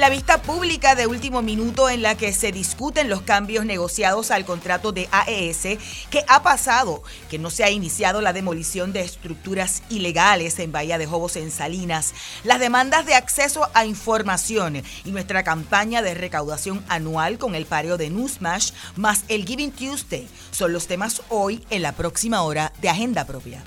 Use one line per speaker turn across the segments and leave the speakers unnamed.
La vista pública de último minuto en la que se discuten los cambios negociados al contrato de AES, que ha pasado, que no se ha iniciado la demolición de estructuras ilegales en Bahía de Jobos en Salinas, las demandas de acceso a información y nuestra campaña de recaudación anual con el pareo de Newsmash más el Giving Tuesday son los temas hoy en la próxima hora de Agenda Propia.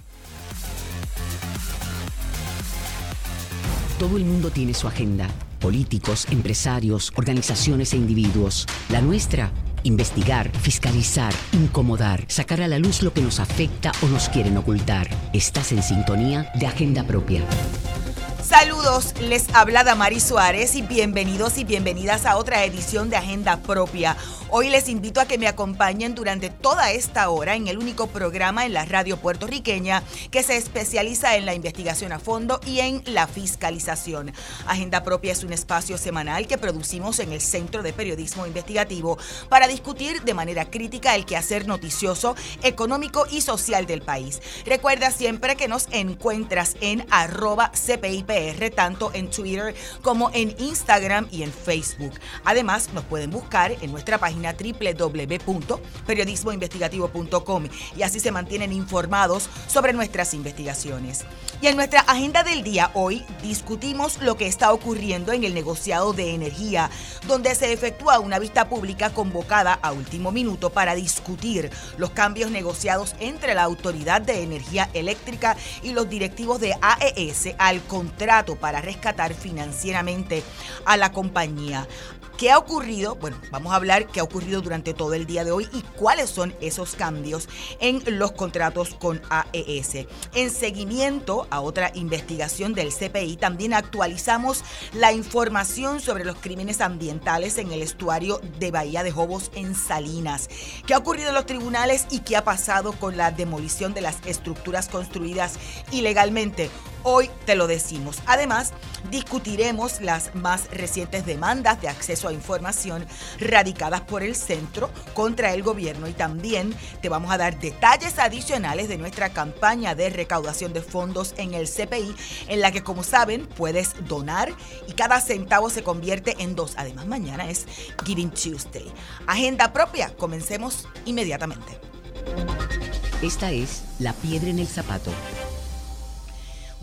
Todo el mundo tiene su agenda políticos, empresarios, organizaciones e individuos. La nuestra, investigar, fiscalizar, incomodar, sacar a la luz lo que nos afecta o nos quieren ocultar. Estás en sintonía de Agenda Propia.
Saludos, les habla Damari Suárez y bienvenidos y bienvenidas a otra edición de Agenda Propia. Hoy les invito a que me acompañen durante toda esta hora en el único programa en la radio puertorriqueña que se especializa en la investigación a fondo y en la fiscalización. Agenda Propia es un espacio semanal que producimos en el Centro de Periodismo Investigativo para discutir de manera crítica el quehacer noticioso, económico y social del país. Recuerda siempre que nos encuentras en arroba CPIPR, tanto en Twitter como en Instagram y en Facebook. Además, nos pueden buscar en nuestra página www.periodismoinvestigativo.com y así se mantienen informados sobre nuestras investigaciones. Y en nuestra agenda del día hoy discutimos lo que está ocurriendo en el negociado de energía, donde se efectúa una vista pública convocada a último minuto para discutir los cambios negociados entre la Autoridad de Energía Eléctrica y los directivos de AES al contrato para rescatar financieramente a la compañía. ¿Qué ha ocurrido? Bueno, vamos a hablar qué ha ocurrido durante todo el día de hoy y cuáles son esos cambios en los contratos con AES. En seguimiento a otra investigación del CPI, también actualizamos la información sobre los crímenes ambientales en el estuario de Bahía de Jobos en Salinas. ¿Qué ha ocurrido en los tribunales y qué ha pasado con la demolición de las estructuras construidas ilegalmente? Hoy te lo decimos. Además, discutiremos las más recientes demandas de acceso a información radicadas por el centro contra el gobierno y también te vamos a dar detalles adicionales de nuestra campaña de recaudación de fondos en el CPI, en la que como saben puedes donar y cada centavo se convierte en dos. Además, mañana es Giving Tuesday. Agenda propia, comencemos inmediatamente.
Esta es La Piedra en el Zapato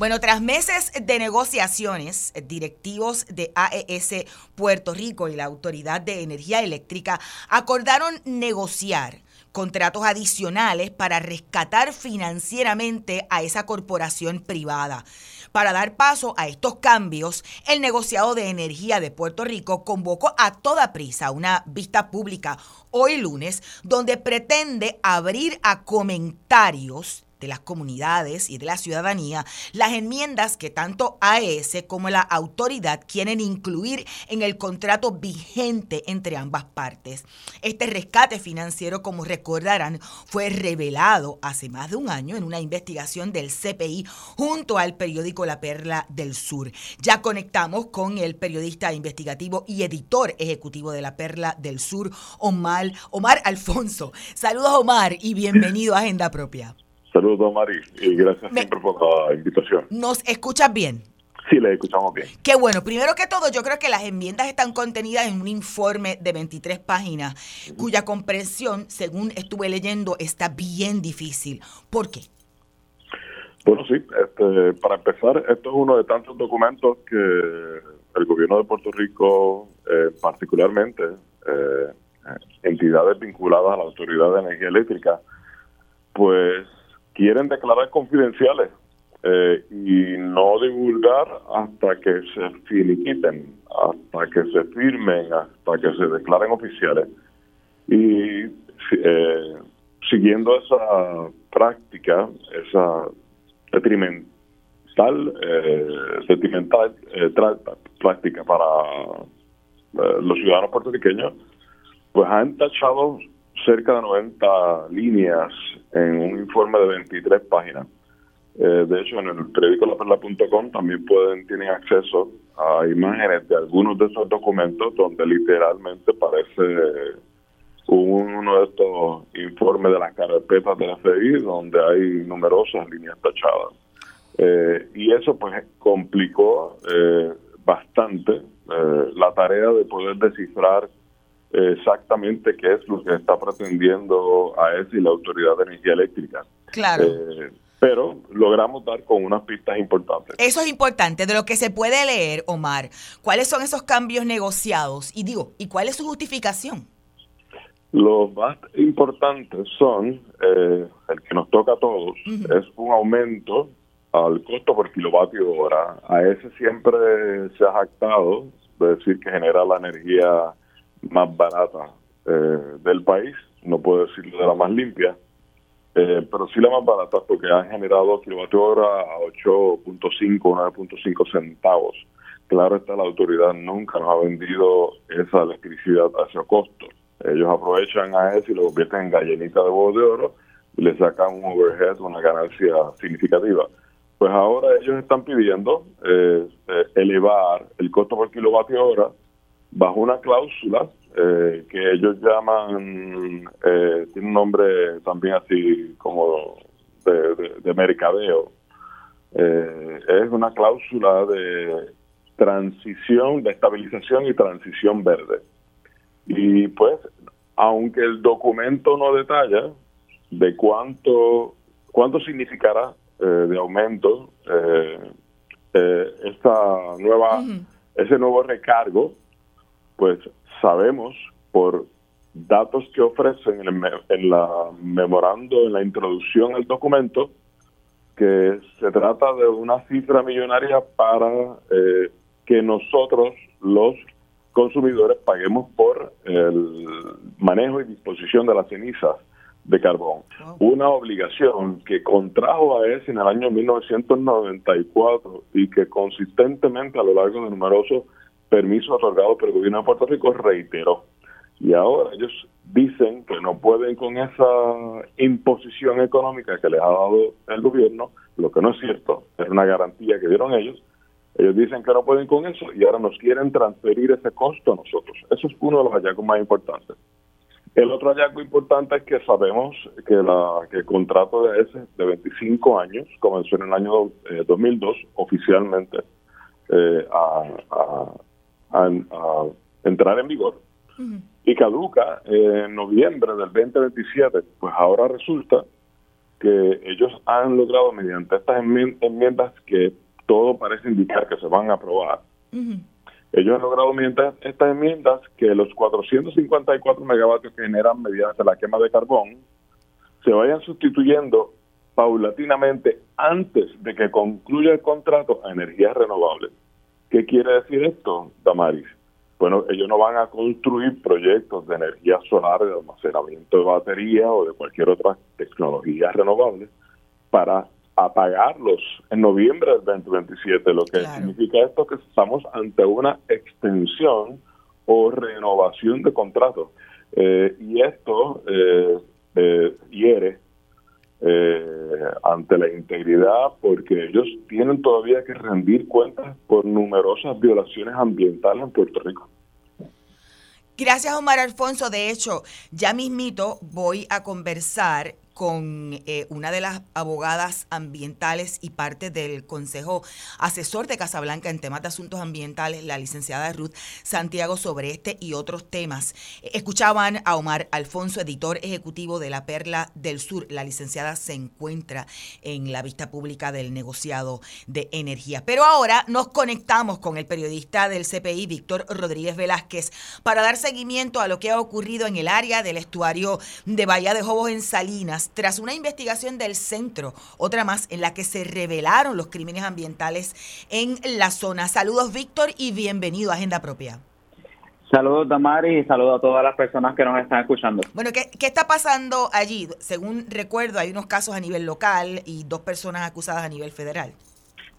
bueno, tras meses de negociaciones, directivos de AES Puerto Rico y la Autoridad de Energía Eléctrica acordaron negociar contratos adicionales para rescatar financieramente a esa corporación privada. Para dar paso a estos cambios, el negociado de energía de Puerto Rico convocó a toda prisa una vista pública hoy lunes donde pretende abrir a comentarios de las comunidades y de la ciudadanía las enmiendas que tanto AES como la autoridad quieren incluir en el contrato vigente entre ambas partes. Este rescate financiero, como recordarán, fue revelado hace más de un año en una investigación del CPI junto al periódico La Perla del Sur. Ya conectamos con el periodista investigativo y editor ejecutivo de La Perla del Sur, Omar, Omar Alfonso. Saludos Omar y bienvenido a Agenda Propia.
Saludos, Mari, y gracias siempre por la invitación.
¿Nos escuchas bien?
Sí, le escuchamos bien.
Qué bueno. Primero que todo, yo creo que las enmiendas están contenidas en un informe de 23 páginas, cuya comprensión, según estuve leyendo, está bien difícil. ¿Por qué?
Bueno, sí. Este, para empezar, esto es uno de tantos documentos que el gobierno de Puerto Rico, eh, particularmente eh, entidades vinculadas a la Autoridad de Energía Eléctrica, pues quieren declarar confidenciales eh, y no divulgar hasta que se finiquiten, hasta que se firmen, hasta que se declaren oficiales. Y eh, siguiendo esa práctica, esa detrimental, eh, detrimental eh, práctica para los ciudadanos puertorriqueños, pues han tachado cerca de 90 líneas en un informe de 23 páginas. Eh, de hecho, en el periódico laperla.com también pueden tienen acceso a imágenes de algunos de esos documentos donde literalmente parece uno de estos informes de las carpetas de la FBI donde hay numerosas líneas tachadas. Eh, y eso pues complicó eh, bastante eh, la tarea de poder descifrar exactamente qué es lo que está pretendiendo AES y la Autoridad de Energía Eléctrica.
Claro.
pero logramos dar con unas pistas importantes.
Eso es importante, de lo que se puede leer, Omar. ¿Cuáles son esos cambios negociados? Y digo, ¿y cuál es su justificación?
Los más importantes son, eh, el que nos toca a todos, es un aumento al costo por kilovatio hora. A ese siempre se ha jactado de decir que genera la energía más barata eh, del país, no puedo decirlo de la más limpia, eh, pero sí la más barata porque ha generado kilovatio hora a 8.5, 9.5 centavos. Claro está, la autoridad nunca nos ha vendido esa electricidad a ese costo. Ellos aprovechan a eso y lo convierten en gallinita de huevos de oro y le sacan un overhead, una ganancia significativa. Pues ahora ellos están pidiendo eh, elevar el costo por kilovatio hora bajo una cláusula eh, que ellos llaman, tiene un nombre también así como de, de mercadeo. es una cláusula de transición, de estabilización y transición verde. Y pues, aunque el documento no detalla de cuánto, cuánto significará eh, de aumento eh, eh, esta nueva, ese nuevo recargo, pues sabemos por datos que ofrecen en, en la memorando, en la introducción al documento, que se trata de una cifra millonaria para que nosotros, los consumidores paguemos por el manejo y disposición de las cenizas de carbón. Una obligación que contrajo a ESI en el año 1994 y que consistentemente a lo largo de numerosos permisos otorgados por el gobierno de Puerto Rico reiteró. Y ahora ellos dicen que no pueden con esa imposición económica que les ha dado el gobierno, lo que no es cierto, es una garantía que dieron ellos, ellos dicen que no pueden con eso y ahora nos quieren transferir ese costo a nosotros. Eso es uno de los hallazgos más importantes. El otro hallazgo importante es que sabemos que, la, que el contrato de ese de 25 años comenzó en el año 2002 eh, oficialmente eh, a, entrar en vigor y caduca en noviembre del 2027. Pues ahora resulta que ellos han logrado mediante estas enmiendas que todo parece indicar que se van a aprobar. Ellos han logrado mediante estas enmiendas que los 454 megavatios que generan mediante la quema de carbón se vayan sustituyendo paulatinamente antes de que concluya el contrato a energías renovables. ¿Qué quiere decir esto, Damaris? Bueno, ellos no van a construir proyectos de energía solar, de almacenamiento de batería o de cualquier otra tecnología renovable para apagarlos en noviembre del 2027, lo que significa esto que estamos ante una extensión o renovación de contratos. Eh, y esto eh, eh, hiere ante la integridad porque ellos tienen todavía que rendir cuentas por numerosas violaciones ambientales en Puerto Rico.
Gracias, Omar Alfonso. De hecho, ya mismito voy a conversar con eh, una de las abogadas ambientales y parte del Consejo Asesor de Casablanca en temas de asuntos ambientales, la licenciada Ruth Santiago, sobre este y otros temas. Escuchaban a Omar Alfonso, editor ejecutivo de La Perla del Sur. La licenciada se encuentra en la vista pública del negociado de energía. Pero ahora nos conectamos con el periodista del CPI, Víctor Rodríguez Velázquez, para dar seguimiento a lo que ha ocurrido en el área del estuario de Bahía de Jobos en Salinas tras una investigación del centro, otra más en la que se revelaron los crímenes ambientales en la zona. Saludos Víctor y bienvenido a Agenda Propia.
Saludos Damari y saludos a todas las personas que nos están escuchando.
Bueno, ¿qué, ¿qué, está pasando allí? Según recuerdo, hay unos casos a nivel local y dos personas acusadas a nivel federal.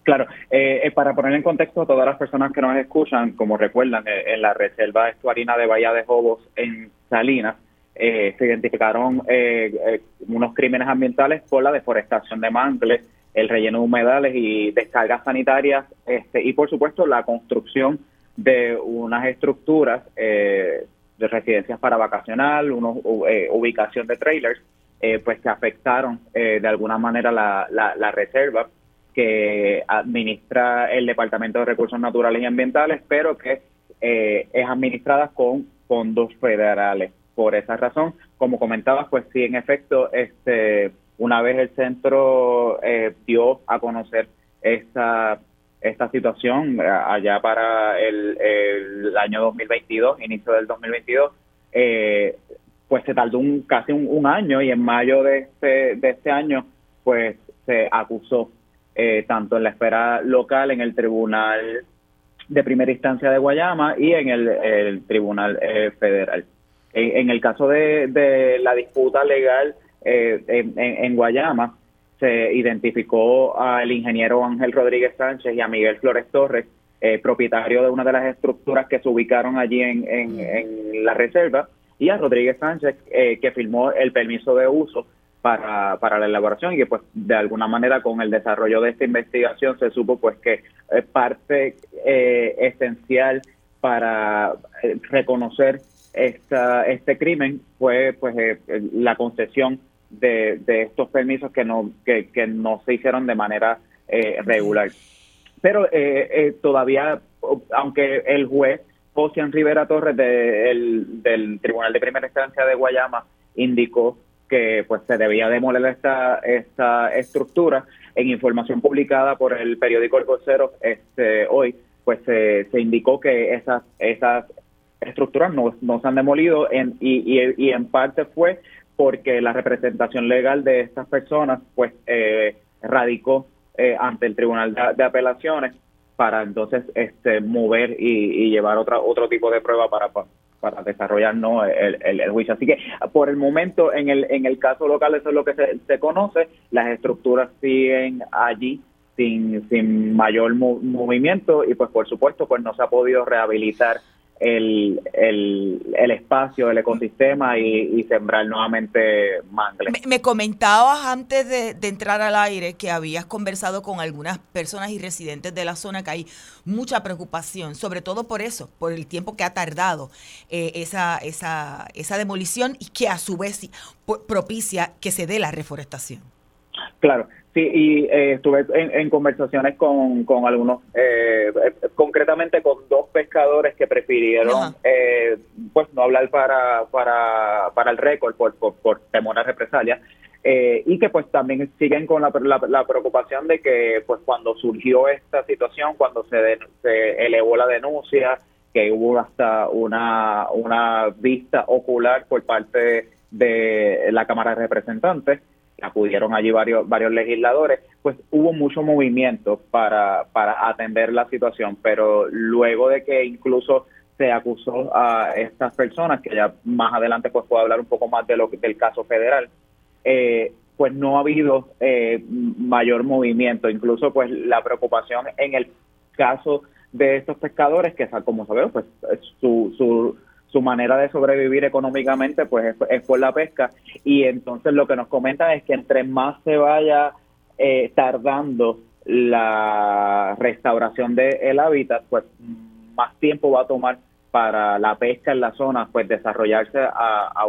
Claro, eh, eh, para poner en contexto a todas las personas que nos escuchan, como recuerdan, eh, en la reserva estuarina de Bahía de Jobos en Salinas, eh, se identificaron eh, eh, unos crímenes ambientales por la deforestación de mangles, el relleno de humedales y descargas sanitarias, este, y por supuesto la construcción de unas estructuras de residencias para vacacional, una ubicación de trailers, pues que afectaron de alguna manera la, la reserva que administra el Departamento de Recursos Naturales y Ambientales, pero que eh, es administrada con fondos federales. Por esa razón, como comentabas, pues sí, en efecto, este, una vez el centro eh, dio a conocer esta, esta situación eh, allá para el, el año 2022, inicio del 2022, eh, pues se tardó un, casi un, año y en mayo de este, de este año, pues se acusó eh, tanto en la esfera local, en el Tribunal de Primera Instancia de Guayama y en el, Tribunal Federal. En, el caso de, la disputa legal en Guayama, se identificó al ingeniero Ángel Rodríguez Sánchez y a Miguel Flores Torres, eh, propietario de una de las estructuras que se ubicaron allí en, la reserva, y a Rodríguez Sánchez, eh, que firmó el permiso de uso para, para la elaboración y que pues de alguna manera con el desarrollo de esta investigación se supo pues que parte eh, esencial para reconocer esta, este crimen fue pues la concesión de, estos permisos que no, que, no se hicieron de manera eh, regular. Pero eh, eh, todavía, aunque el juez José Rivera Torres del, del Tribunal de Primera Instancia de Guayama indicó que pues se debía demoler esta, esta estructura en información publicada por el periódico El Vocero este, hoy, pues se, se indicó que esas, esas estructuras no, no se han demolido en, y, y, y en parte fue porque la representación legal de estas personas pues eh, radicó eh, ante el Tribunal de, Apelaciones para entonces este mover y, llevar otra otro tipo de prueba para, para desarrollar ¿no? el, el, juicio. Así que por el momento en el en el caso local eso es lo que se, se conoce, las estructuras siguen allí sin, sin mayor movimiento y pues por supuesto pues no se ha podido rehabilitar el, el, espacio, el ecosistema y, sembrar nuevamente mangles.
Me, comentabas antes de, entrar al aire que habías conversado con algunas personas y residentes de la zona que hay mucha preocupación, sobre todo por eso, por el tiempo que ha tardado eh, esa, esa, esa demolición y que a su vez propicia que se dé la reforestación.
Claro, sí, y eh, estuve en, conversaciones con, con algunos, eh, concretamente con dos pescadores que prefirieron eh, pues no hablar para, para, para el récord por, por, temor a represalias. y que pues también siguen con la, la, preocupación de que pues cuando surgió esta situación, cuando se, se elevó la denuncia, que hubo hasta una, una vista ocular por parte de la Cámara de Representantes, acudieron allí varios, varios legisladores, pues hubo mucho movimiento para, para atender la situación, pero luego de que incluso se acusó a estas personas, que ya más adelante pues puedo hablar un poco más de lo del caso federal, eh, pues no ha habido eh, mayor movimiento, incluso pues la preocupación en el caso de estos pescadores, que como sabemos, pues su, su su manera de sobrevivir económicamente pues es, por la pesca. Y entonces lo que nos comentan es que entre más se vaya eh, tardando la restauración del hábitat pues más tiempo va a tomar para la pesca en la zona pues desarrollarse a, a a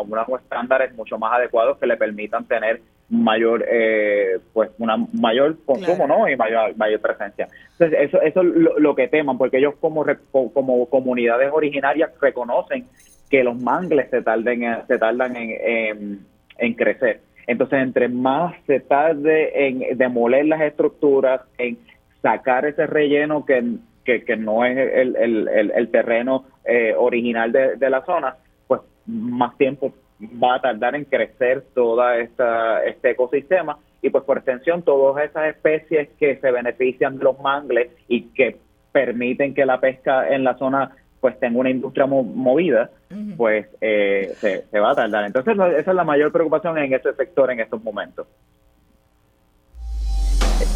unos estándares mucho más adecuados que le permitan tener mayor eh, pues una mayor consumo no y mayor mayor presencia. Entonces eso eso es lo, que teman porque ellos como como comunidades originarias reconocen que los mangles se tarden se tardan en, en, crecer. Entonces entre más se tarde en demoler las estructuras en sacar ese relleno que, que, no es el, el, el, terreno eh, original de, de la zona pues más tiempo va a tardar en crecer todo este ecosistema y pues por extensión todas esas especies que se benefician de los mangles y que permiten que la pesca en la zona pues tenga una industria movida, pues eh, se, se va a tardar. Entonces esa es la mayor preocupación en este sector en estos momentos.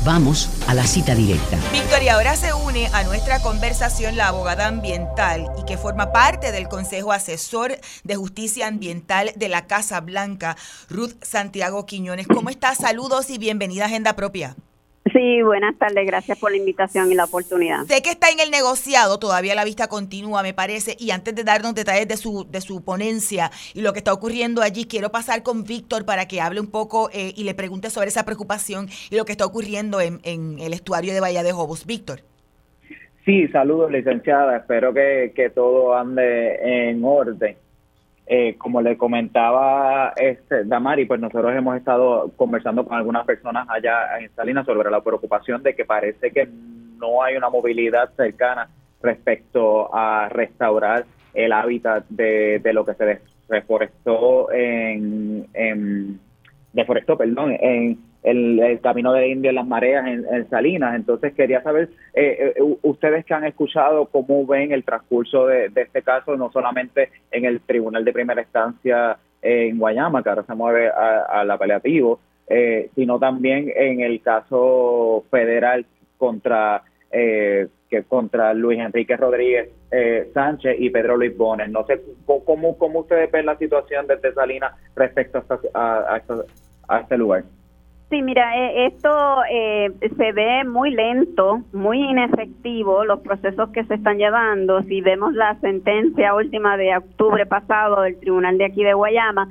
Vamos a la cita directa.
Victoria, ahora se une a nuestra conversación la abogada ambiental y que forma parte del Consejo Asesor de Justicia Ambiental de la Casa Blanca, Ruth Santiago Quiñones. ¿Cómo estás? Saludos y bienvenida a Agenda Propia.
Sí, buenas tardes, gracias por la invitación y la oportunidad.
Sé que está en el negociado, todavía la vista continúa, me parece, y antes de darnos detalles de su, de su ponencia y lo que está ocurriendo allí, quiero pasar con Víctor para que hable un poco eh, y le pregunte sobre esa preocupación y lo que está ocurriendo en, en el estuario de Bahía de Jobos. Víctor.
Sí, saludos, licenciada. Espero que, que todo ande en orden. Eh, como le comentaba este Damari, pues nosotros hemos estado conversando con algunas personas allá en Salinas sobre la preocupación de que parece que no hay una movilidad cercana respecto a restaurar el hábitat de, de lo que se reforestó en, en deforestó, perdón, en el, camino de India en las mareas en, Salinas. Entonces quería saber, eh, eh, ustedes que han escuchado, cómo ven el transcurso de, este caso, no solamente en el Tribunal de Primera Instancia en Guayama, que ahora se mueve al apelativo, eh, sino también en el caso federal contra que contra Luis Enrique Rodríguez Sánchez y Pedro Luis Bones. No sé cómo, cómo ustedes ven la situación desde Salinas respecto a este lugar.
Sí, mira, eh, esto eh, se ve muy lento, muy inefectivo los procesos que se están llevando. Si vemos la sentencia última de octubre pasado del tribunal de aquí de Guayama,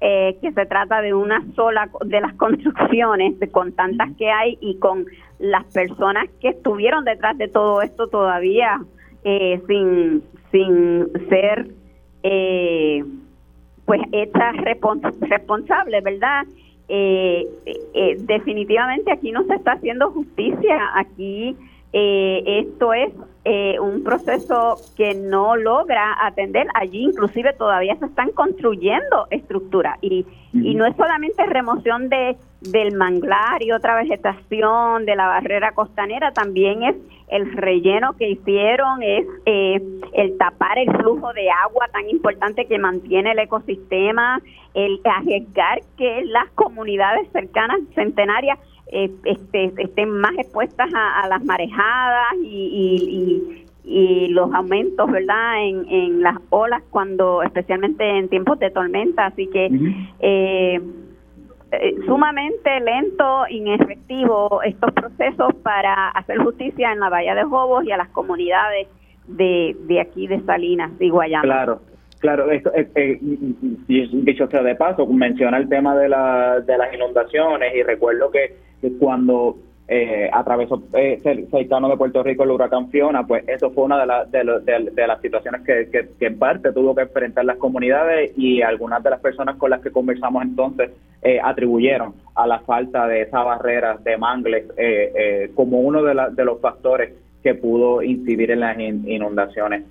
eh, que se trata de una sola de las construcciones, con tantas que hay y con las personas que estuvieron detrás de todo esto todavía sin, sin ser pues hechas responsables, ¿verdad? Eh, eh, definitivamente aquí no se está haciendo justicia, aquí eh, esto es eh, un proceso que no logra atender, allí inclusive todavía se están construyendo estructuras. Y, y no es solamente remoción de del manglar y otra vegetación de la barrera costanera, también es el relleno que hicieron, es eh, el tapar el flujo de agua tan importante que mantiene el ecosistema, el arriesgar que las comunidades cercanas, centenarias, eh, este, estén más expuestas a, las marejadas y, y, los aumentos, ¿verdad?, en, en las olas cuando, especialmente en tiempos de tormenta. Así que eh, eh, sumamente lento, inefectivo estos procesos para hacer justicia en la Bahía de Jobos y a las comunidades de, de aquí de Salinas y Guayama.
Claro, claro, esto, eh, eh, dicho sea de paso, menciona el tema de, la, de las inundaciones y recuerdo que, cuando eh, atravesó eh, cercano de Puerto Rico el huracán Fiona, pues eso fue una de, de, las situaciones que, en parte tuvo que enfrentar las comunidades y algunas de las personas con las que conversamos entonces atribuyeron a la falta de esa barrera de mangles como uno de, de los factores que pudo incidir en las inundaciones.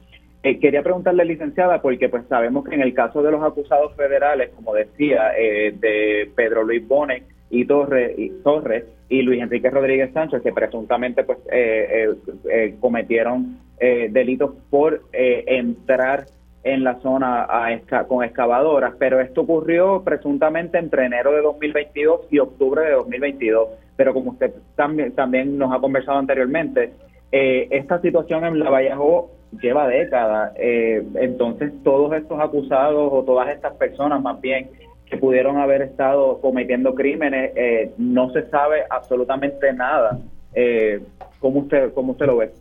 Quería preguntarle, licenciada, porque pues sabemos que en el caso de los acusados federales, como decía, de Pedro Luis Bonet y Torres, y Luis Enrique Rodríguez Sánchez, que presuntamente pues eh, eh, eh, cometieron delitos por entrar en la zona a con excavadoras, pero esto ocurrió presuntamente entre enero de 2022 y octubre de 2022. Pero como usted también, también nos ha conversado anteriormente, esta situación en La Vallejo lleva décadas. entonces, todos estos acusados o todas estas personas más bien que pudieron haber estado cometiendo crímenes, eh, no se sabe absolutamente nada. Eh, ¿cómo, usted, ¿Cómo usted lo ve?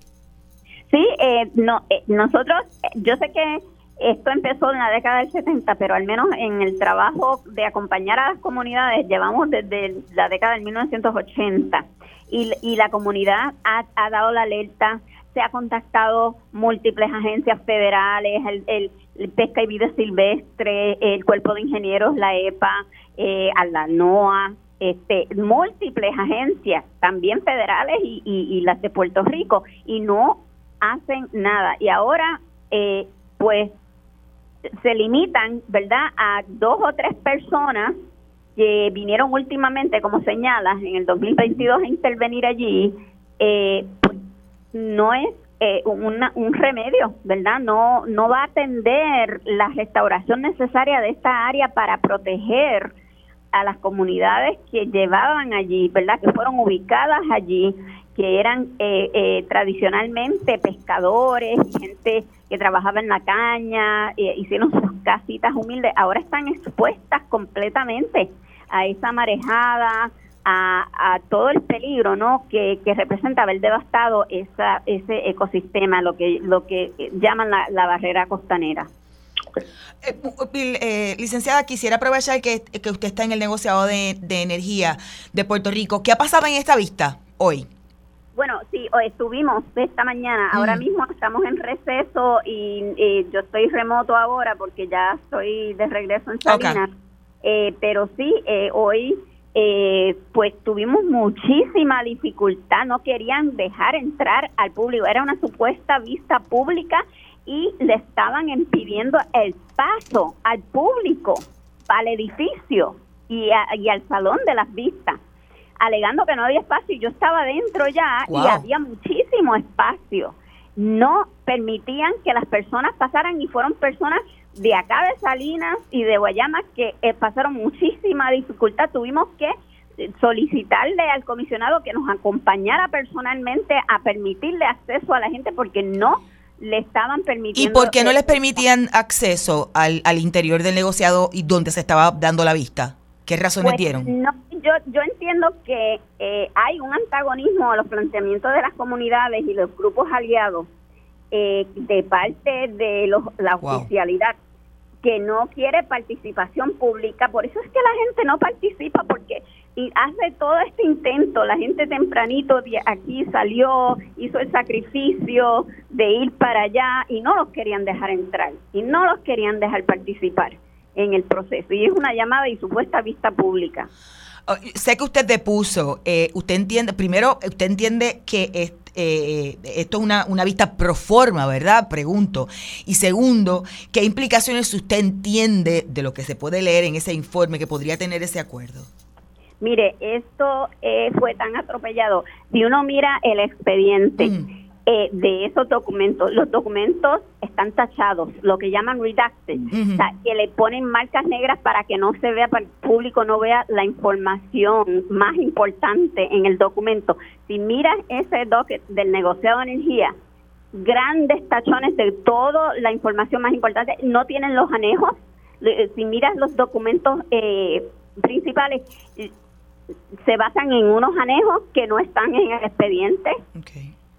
Sí, eh, no, eh, nosotros, yo sé que esto empezó en la década del 70, pero al menos en el trabajo de acompañar a las comunidades llevamos desde la década del 1980 y, y la comunidad ha, ha dado la alerta, se ha contactado múltiples agencias federales, el, el, Pesca y Vida Silvestre, el Cuerpo de Ingenieros, la EPA, eh, a la NOAA, este, múltiples agencias, también federales y, y, las de Puerto Rico, y no hacen nada. Y ahora, eh, pues, se limitan, ¿verdad?, a dos o tres personas que vinieron últimamente, como señalas, en el 2022 a intervenir allí, eh, no es eh, un remedio, ¿verdad? No, no va a atender la restauración necesaria de esta área para proteger a las comunidades que llevaban allí, ¿verdad? Que fueron ubicadas allí, que eran eh, eh, tradicionalmente pescadores, gente que trabajaba en la caña, hicieron sus casitas humildes, ahora están expuestas completamente a esa marejada, a, todo el peligro ¿no? que, representa haber devastado esa, ese ecosistema, lo que, lo que llaman la, barrera costanera.
Eh, eh, licenciada, quisiera aprovechar que, que, usted está en el negociado de, de, energía de Puerto Rico. ¿Qué ha pasado en esta vista hoy?
Bueno, sí, estuvimos esta mañana. Ahora mm. mismo estamos en receso y, yo estoy remoto ahora porque ya estoy de regreso en Salinas. Eh, pero sí, eh, hoy eh, pues tuvimos muchísima dificultad. No querían dejar entrar al público. Era una supuesta vista pública y le estaban impidiendo el paso al público, al edificio y, y al salón de las vistas alegando que no había espacio y yo estaba dentro ya y había muchísimo espacio. No permitían que las personas pasaran y fueron personas de acá de Salinas y de Guayama que eh, pasaron muchísima dificultad. Tuvimos que eh, solicitarle al comisionado que nos acompañara personalmente a permitirle acceso a la gente porque no le estaban permitiendo.
¿Y por qué no les permitían acceso al, al interior del negociado y donde se estaba dando la vista? ¿Qué razones pues, dieron?
No, yo, yo entiendo que eh, hay un antagonismo a los planteamientos de las comunidades y los grupos aliados eh, de parte de los, la oficialidad que no quiere participación pública. Por eso es que la gente no participa porque y hace todo este intento, la gente tempranito de aquí salió, hizo el sacrificio de ir para allá y no los querían dejar entrar y no los querían dejar participar en el proceso. Y es una llamada y supuesta vista pública.
Oh, sé que usted depuso, eh, usted entiende, primero, usted entiende que eh, esto es una, una vista pro forma, ¿verdad? Pregunto. Y segundo, ¿qué implicaciones usted entiende de lo que se puede leer en ese informe que podría tener ese acuerdo?
Mire, esto eh, fue tan atropellado. Si uno mira el expediente, mm. Eh, de esos documentos. Los documentos están tachados, lo que llaman redacted, o sea, que le ponen marcas negras para que no se vea, para el público no vea la información más importante en el documento. Si miras ese docket del negociado de energía, grandes tachones de toda la información más importante, no tienen los anejos. Si miras los documentos eh, principales, se basan en unos anejos que no están en el expediente.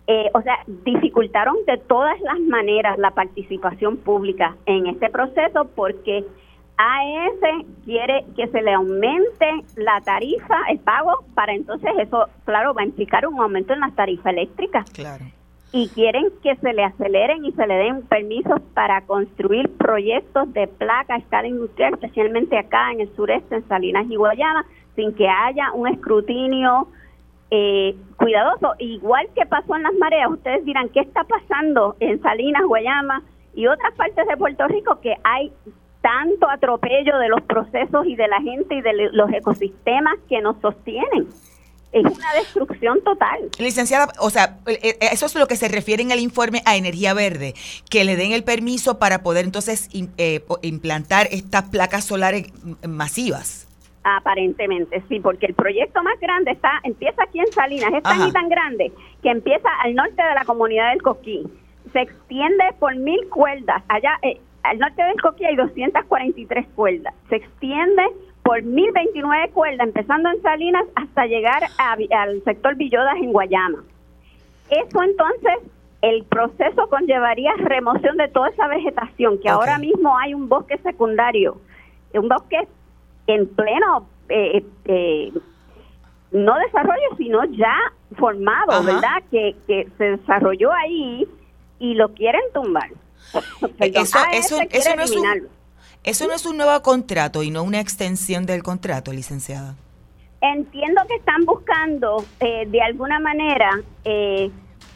Eh, o sea, dificultaron de todas las maneras la participación pública en este proceso porque AES quiere que se le aumente la tarifa, el pago, para entonces eso, claro, va a implicar un aumento en las tarifas eléctricas.
Claro.
Y quieren que se le aceleren y se le den permisos para construir proyectos de placa a escala industrial, especialmente acá en el sureste, en Salinas y Guayama, sin que haya un escrutinio eh, cuidadoso. Igual que pasó en las mareas, ustedes dirán, ¿qué está pasando en Salinas, Guayama y otras partes de Puerto Rico que hay tanto atropello de los procesos y de la gente y de los ecosistemas que nos sostienen? Es una destrucción total.
Licenciada, o sea, eh, eh, eso es lo que se refiere en el informe a energía verde, que le den el permiso para poder entonces eh, implantar estas placas solares masivas.
Aparentemente, sí, porque el proyecto más grande está empieza aquí en Salinas, es tan y tan grande que empieza al norte de la comunidad del Coquí. Se extiende por mil cuerdas. Allá, eh, al norte del Coquí hay 243 cuerdas. Se extiende por 1029 cuerdas, empezando en Salinas hasta llegar al sector Villodas en Guayama. Eso entonces, el proceso conllevaría remoción de toda esa vegetación, que ahora mismo hay un bosque secundario, un bosque en pleno eh, eh, no desarrollo, sino ya formado, ¿verdad? Que, que se desarrolló ahí y lo quieren tumbar.
eso, eso, eso, no es un, eso no es un nuevo contrato y no una extensión del contrato, licenciada.
Entiendo que están buscando eh, de alguna manera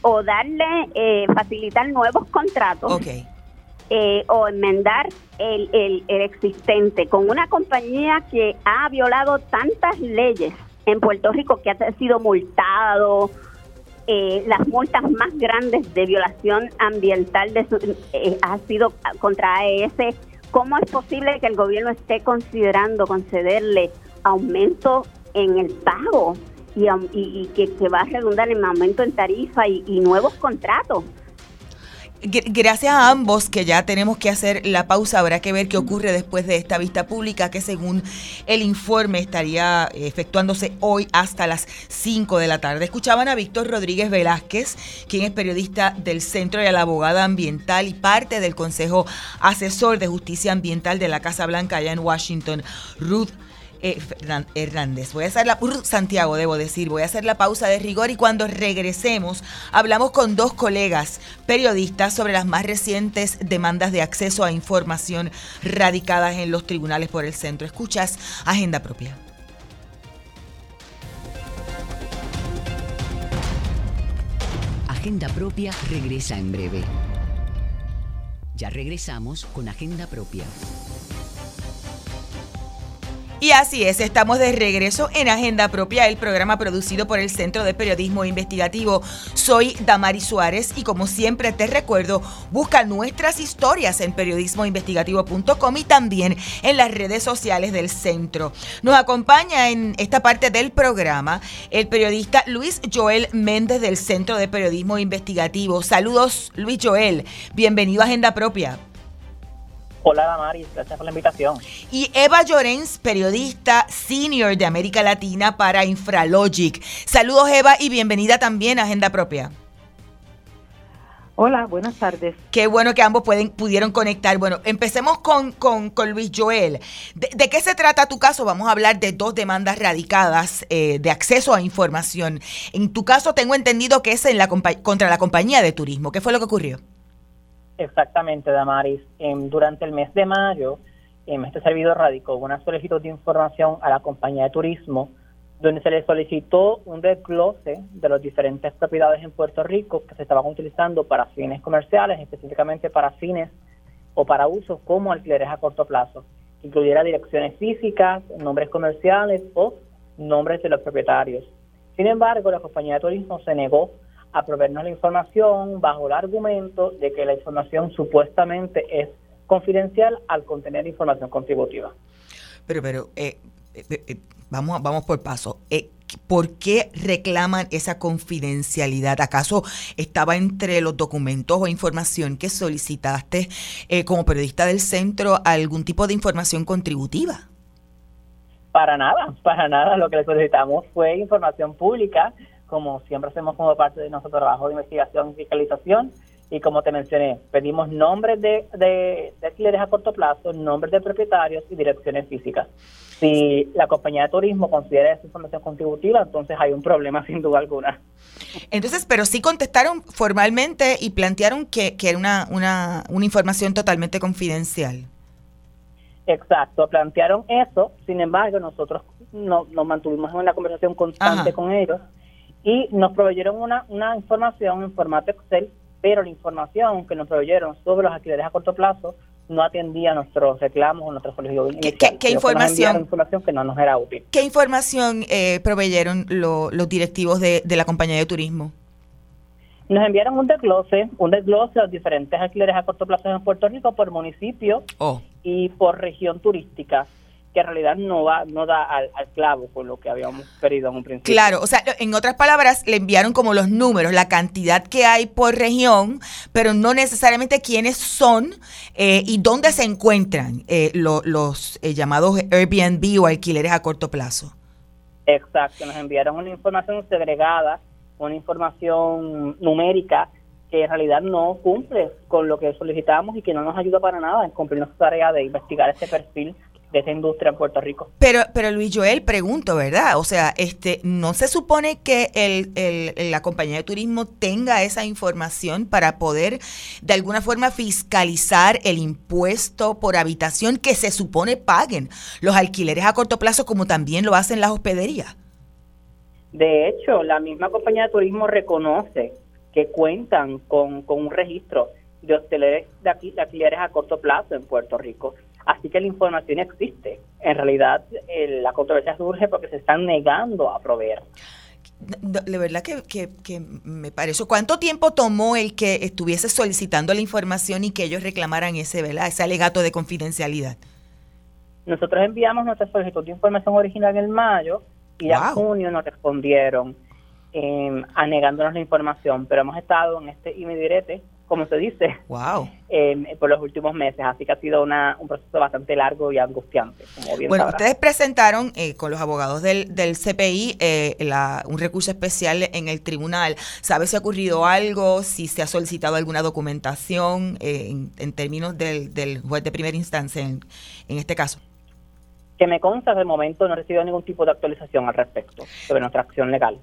o darle, facilitar nuevos contratos.
Okay
eh, o enmendar el, el, existente con una compañía que ha violado tantas leyes en Puerto Rico que ha sido multado, eh, las multas más grandes de violación ambiental de eh, ha sido contra AES. ¿Cómo es posible que el gobierno esté considerando concederle aumento en el pago y, y, que, que, va a redundar en aumento en tarifa y nuevos contratos?
Gracias a ambos que ya tenemos que hacer la pausa, habrá que ver qué ocurre después de esta vista pública que según el informe estaría efectuándose hoy hasta las 5 de la tarde. Escuchaban a Víctor Rodríguez Velázquez, quien es periodista del Centro de la Abogada Ambiental y parte del Consejo Asesor de Justicia Ambiental de la Casa Blanca allá en Washington, Ruth eh, Hernández. Voy a hacer la Santiago, debo decir, voy a hacer la pausa de rigor y cuando regresemos hablamos con dos colegas periodistas sobre las más recientes demandas de acceso a información radicadas en los tribunales por el centro. Escuchas Agenda Propia.
Agenda Propia regresa en breve. Ya regresamos con Agenda Propia.
Y así es, estamos de regreso en Agenda Propia, el programa producido por el Centro de Periodismo Investigativo. Soy Damari Suárez y como siempre te recuerdo, busca nuestras historias en periodismoinvestigativo.com y también en las redes sociales del centro. Nos acompaña en esta parte del programa el periodista Luis Joel Méndez del Centro de Periodismo Investigativo. Saludos, Luis Joel. Bienvenido a Agenda Propia.
Hola Damaris, gracias por la invitación.
Y Eva Llorens, periodista senior de América Latina para Infralogic. Saludos Eva y bienvenida también a Agenda Propia.
Hola, buenas tardes.
Qué bueno que ambos pueden, pudieron conectar. Bueno, empecemos con, con, Luis Joel. De, qué se trata tu caso? Vamos a hablar de dos demandas radicadas eh, de acceso a información. En tu caso tengo entendido que es en la, contra la compañía de turismo. ¿Qué fue lo que ocurrió?
Exactamente, Damaris. durante el mes de mayo, este servidor radicó una solicitud de información a la compañía de turismo donde se le solicitó un desglose de las diferentes propiedades en Puerto Rico que se estaban utilizando para fines comerciales, específicamente para fines o para usos como alquileres a corto plazo, que incluyera direcciones físicas, nombres comerciales o nombres de los propietarios. Sin embargo, la compañía de turismo se negó a proveernos la información bajo el argumento de que la información supuestamente es confidencial al contener información contributiva.
Pero, pero, eh, eh, eh, vamos, vamos por paso. ¿Por qué reclaman esa confidencialidad? ¿Acaso estaba entre los documentos o información que solicitaste como periodista del centro algún tipo de información contributiva?
Para nada, para nada. Lo que le solicitamos fue información pública como siempre hacemos como parte de nuestro trabajo de investigación y fiscalización. Y como te mencioné, pedimos nombres de, de, de alquileres a corto plazo, nombres de propietarios y direcciones físicas. Si la compañía de turismo considera esa información contributiva, entonces hay un problema sin duda alguna.
Entonces, pero sí contestaron formalmente y plantearon que, que era una, una, una información totalmente confidencial.
Exacto, plantearon eso, sin embargo, nosotros no, nos mantuvimos en una conversación constante con ellos y nos proveyeron una, una información en formato Excel, pero la información que nos proveyeron sobre los alquileres a corto plazo no atendía nuestros reclamos o nuestras solicitudes
¿Qué, qué, información?
información que no nos era útil.
¿Qué información eh, proveyeron los directivos de, de la compañía de turismo?
Nos enviaron un desglose, un desglose de los diferentes alquileres a corto plazo en Puerto Rico por municipio oh. y por región turística que en realidad no va no da al, clavo con lo que habíamos pedido en un principio.
Claro, o sea, en otras palabras, le enviaron como los números, la cantidad que hay por región, pero no necesariamente quiénes son eh, y dónde se encuentran eh, los eh, llamados Airbnb o alquileres a corto plazo.
Exacto, nos enviaron una información segregada, una información numérica que en realidad no cumple con lo que solicitamos y que no nos ayuda para nada en cumplir nuestra tarea de investigar ese perfil de esa industria en Puerto Rico.
Pero, pero Luis Joel, pregunto, ¿verdad? O sea, este, ¿no se supone que el, el, la compañía de turismo tenga esa información para poder de alguna forma fiscalizar el impuesto por habitación que se supone paguen los alquileres a corto plazo como también lo hacen las hospederías?
De hecho, la misma compañía de turismo reconoce que cuentan con, con un registro de hoteles de alquileres a corto plazo en Puerto Rico. Así que la información existe. En realidad, la controversia surge porque se están negando a proveer.
De verdad que, que, me pareció. ¿Cuánto tiempo tomó el que estuviese solicitando la información y que ellos reclamaran ese, ¿verdad? ese alegato de confidencialidad?
Nosotros enviamos nuestra solicitud de información original en mayo y en junio nos respondieron eh, anegándonos la información, pero hemos estado en este direte como se dice,
wow.
Em, por los últimos meses. Así que ha sido una, un proceso bastante largo y angustiante.
bueno, ustedes presentaron eh, con los abogados del, del CPI eh, un recurso especial en el tribunal. ¿Sabe si ha ocurrido algo? Si se ha solicitado alguna documentación eh, en, términos del, del, juez de primera instancia en, en este caso?
Que me consta de momento no he recibido ningún tipo de actualización al respecto sobre nuestra acción legal.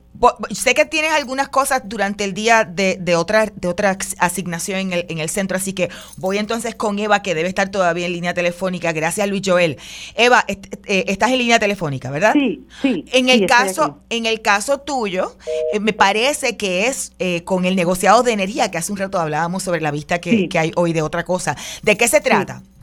Sé que tienes algunas cosas durante el día de, de, otra, de otra asignación en el, en el centro, así que voy entonces con Eva, que debe estar todavía en línea telefónica. Gracias, Luis Joel. Eva, eh, estás en línea telefónica, ¿verdad?
Sí, sí.
En el, caso, en el caso tuyo, eh, me parece que es eh, con el negociado de energía, que hace un rato hablábamos sobre la vista que, que hay hoy de otra cosa. ¿De qué se trata?
Sí,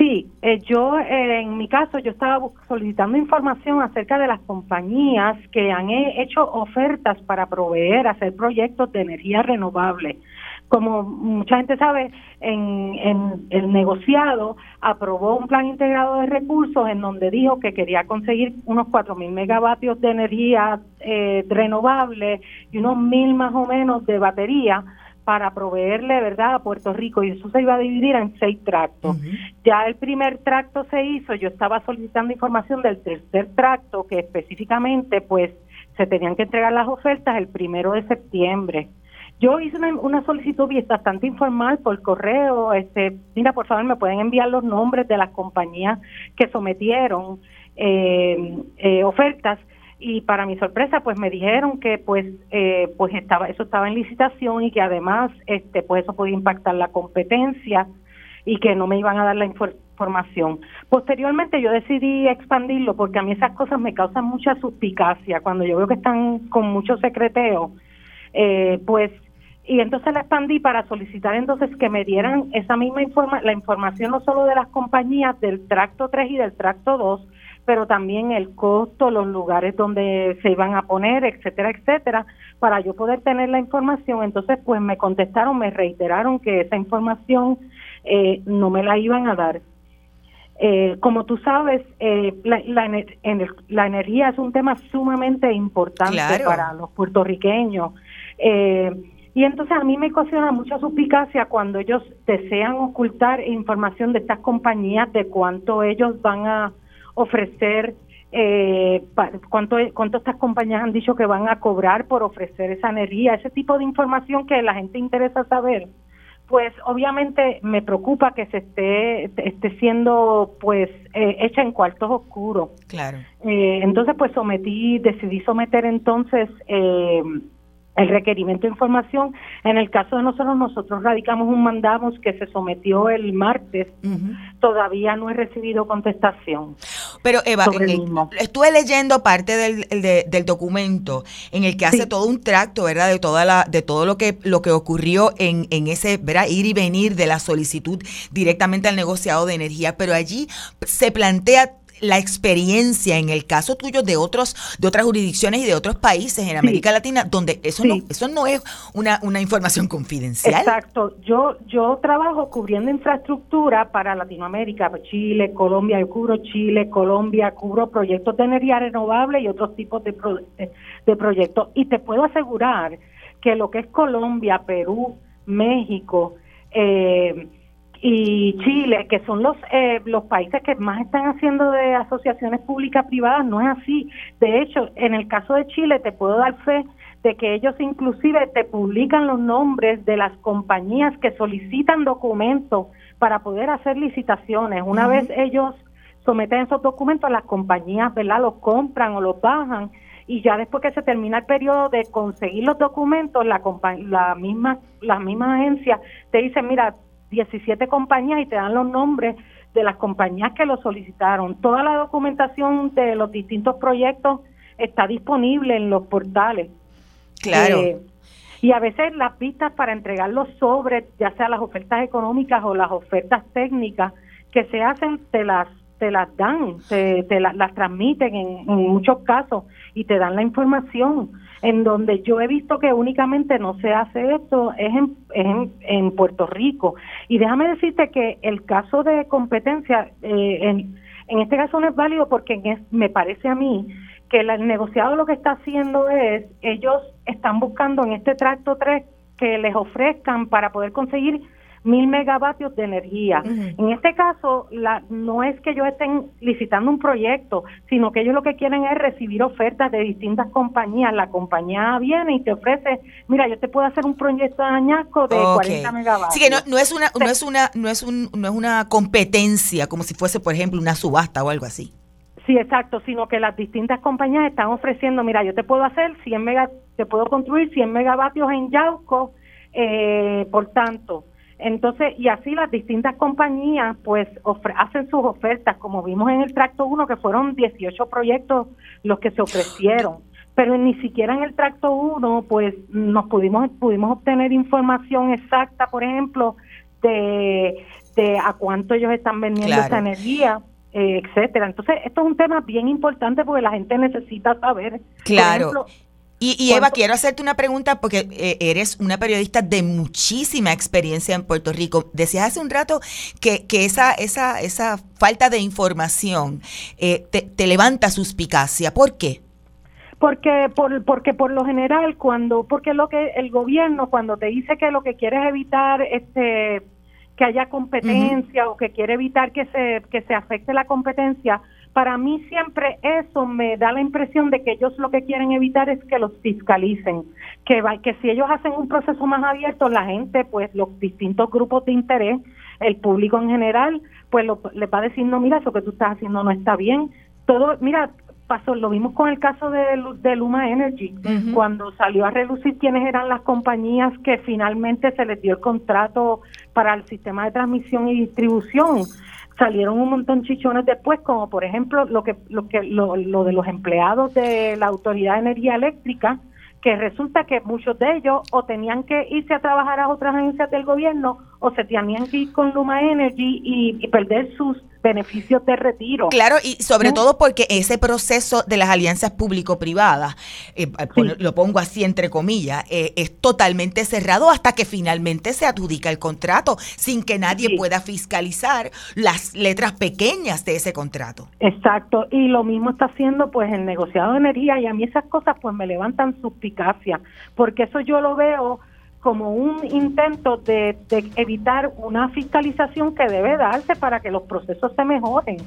eh, yo eh, en mi caso yo estaba solicitando información acerca de las compañías que han hecho ofertas para proveer, hacer proyectos de energía renovable. Como mucha gente sabe, en, en el negociado aprobó un plan integrado de recursos en donde dijo que quería conseguir unos 4.000 megavatios de energía eh, renovable y unos 1.000 más o menos de batería para proveerle, ¿verdad?, a Puerto Rico y eso se iba a dividir en seis tractos. Ya el primer tracto se hizo, yo estaba solicitando información del tercer tracto que específicamente pues se tenían que entregar las ofertas el primero de septiembre. Yo hice una, solicitud bastante informal por correo, este, mira, por favor, me pueden enviar los nombres de las compañías que sometieron eh, eh, ofertas y para mi sorpresa pues me dijeron que pues eh, pues estaba eso estaba en licitación y que además este pues eso podía impactar la competencia y que no me iban a dar la información. Posteriormente yo decidí expandirlo porque a mí esas cosas me causan mucha suspicacia cuando yo veo que están con mucho secreteo, eh, pues y entonces la expandí para solicitar entonces que me dieran esa misma informa la información no solo de las compañías del tracto 3 y del tracto 2, pero también el costo, los lugares donde se iban a poner, etcétera, etcétera, para yo poder tener la información. Entonces, pues me contestaron, me reiteraron que esa información eh, no me la iban a dar. Eh, como tú sabes, eh, la, la, energía es un tema sumamente importante para los puertorriqueños. y entonces a mí me ocasiona mucha suspicacia cuando ellos desean ocultar información de estas compañías, de cuánto ellos van a ofrecer, eh, cuánto, cuánto estas compañías han dicho que van a cobrar por ofrecer esa energía, ese tipo de información que la gente interesa saber, pues obviamente me preocupa que se esté, esté siendo pues eh, hecha en cuartos oscuros.
Claro.
Eh, entonces pues sometí, decidí someter entonces eh, el requerimiento de información. En el caso de nosotros, nosotros radicamos un mandamos que se sometió el martes. Todavía no he recibido contestación.
Pero Eva, estuve leyendo parte del, del, documento en el que hace todo un tracto, ¿verdad? De toda la, de todo lo que lo que ocurrió en, en ese, ¿verdad? Ir y venir de la solicitud directamente al negociado de energía, pero allí se plantea la experiencia en el caso tuyo de otros de otras jurisdicciones y de otros países en América Latina donde eso no eso no es una, una información confidencial.
Exacto. Yo yo trabajo cubriendo infraestructura para Latinoamérica, Chile, Colombia, yo cubro Chile, Colombia, cubro proyectos de energía renovable y otros tipos de, de proyectos y te puedo asegurar que lo que es Colombia, Perú, México, eh, y Chile, que son los eh, los países que más están haciendo de asociaciones públicas privadas, no es así. De hecho, en el caso de Chile te puedo dar fe de que ellos inclusive te publican los nombres de las compañías que solicitan documentos para poder hacer licitaciones. Una vez ellos someten esos documentos, las compañías, ¿verdad?, los compran o los bajan y ya después que se termina el periodo de conseguir los documentos, la, la misma la misma agencia te dice, mira, 17 compañías y te dan los nombres de las compañías que lo solicitaron. Toda la documentación de los distintos proyectos está disponible en los portales.
Claro. Eh,
y a veces las pistas para entregar los sobres, ya sea las ofertas económicas o las ofertas técnicas que se hacen, te las te las dan, te, las transmiten en, muchos casos y te dan la información. En donde yo he visto que únicamente no se hace esto es en, en, Puerto Rico. Y déjame decirte que el caso de competencia, eh, en, en este caso no es válido porque me parece a mí que el negociado lo que está haciendo es, ellos están buscando en este tracto 3 que les ofrezcan para poder conseguir mil megavatios de energía. En este caso, la, no es que ellos estén licitando un proyecto, sino que ellos lo que quieren es recibir ofertas de distintas compañías. La compañía viene y te ofrece, mira, yo te puedo hacer un proyecto de añasco de 40 megavatios.
Sí, que no, no es una, no es una, no es un, no es una competencia como si fuese, por ejemplo, una subasta o algo así.
Sí, exacto, sino que las distintas compañías están ofreciendo, mira, yo te puedo hacer 100 mega, te puedo construir 100 megavatios en Yauco, eh, por tanto. Entonces, y así las distintas compañías pues hacen sus ofertas, como vimos en el tracto 1, que fueron 18 proyectos los que se ofrecieron pero ni siquiera en el tracto 1 pues nos pudimos pudimos obtener información exacta, por ejemplo, de, de a cuánto ellos están vendiendo esa energía. Eh, etcétera. Entonces, esto es un tema bien importante porque la gente necesita saber.
Claro. Y, Eva, quiero hacerte una pregunta porque eh, eres una periodista de muchísima experiencia en Puerto Rico. Decías hace un rato que, que esa, esa, esa falta de información eh, te, te levanta suspicacia. ¿Por qué?
porque por, porque por lo general cuando porque lo que el gobierno cuando te dice que lo que quiere es evitar este que haya competencia o que quiere evitar que se que se afecte la competencia para mí siempre eso me da la impresión de que ellos lo que quieren evitar es que los fiscalicen que que si ellos hacen un proceso más abierto la gente pues los distintos grupos de interés el público en general pues lo, le va a decir no mira eso que tú estás haciendo no está bien todo mira pasó, lo vimos con el caso de, de Luma Energy, cuando salió a relucir quiénes eran las compañías que finalmente se les dio el contrato para el sistema de transmisión y distribución. Salieron un montón chichones después, como por ejemplo lo que lo que lo, lo de los empleados de la Autoridad de Energía Eléctrica, que resulta que muchos de ellos o tenían que irse a trabajar a otras agencias del gobierno o se tenían que ir con Luma Energy y perder sus beneficios de retiro.
Claro, y sobre todo porque ese proceso de las alianzas público-privadas, eh, lo pongo así entre comillas, eh, es totalmente cerrado hasta que finalmente se adjudica el contrato, sin que nadie pueda fiscalizar las letras pequeñas de ese contrato.
Exacto, y lo mismo está haciendo pues el negociado de energía y a mí esas cosas pues me levantan suspicacia, porque eso yo lo veo como un intento de, evitar una fiscalización que debe darse para que los procesos se mejoren,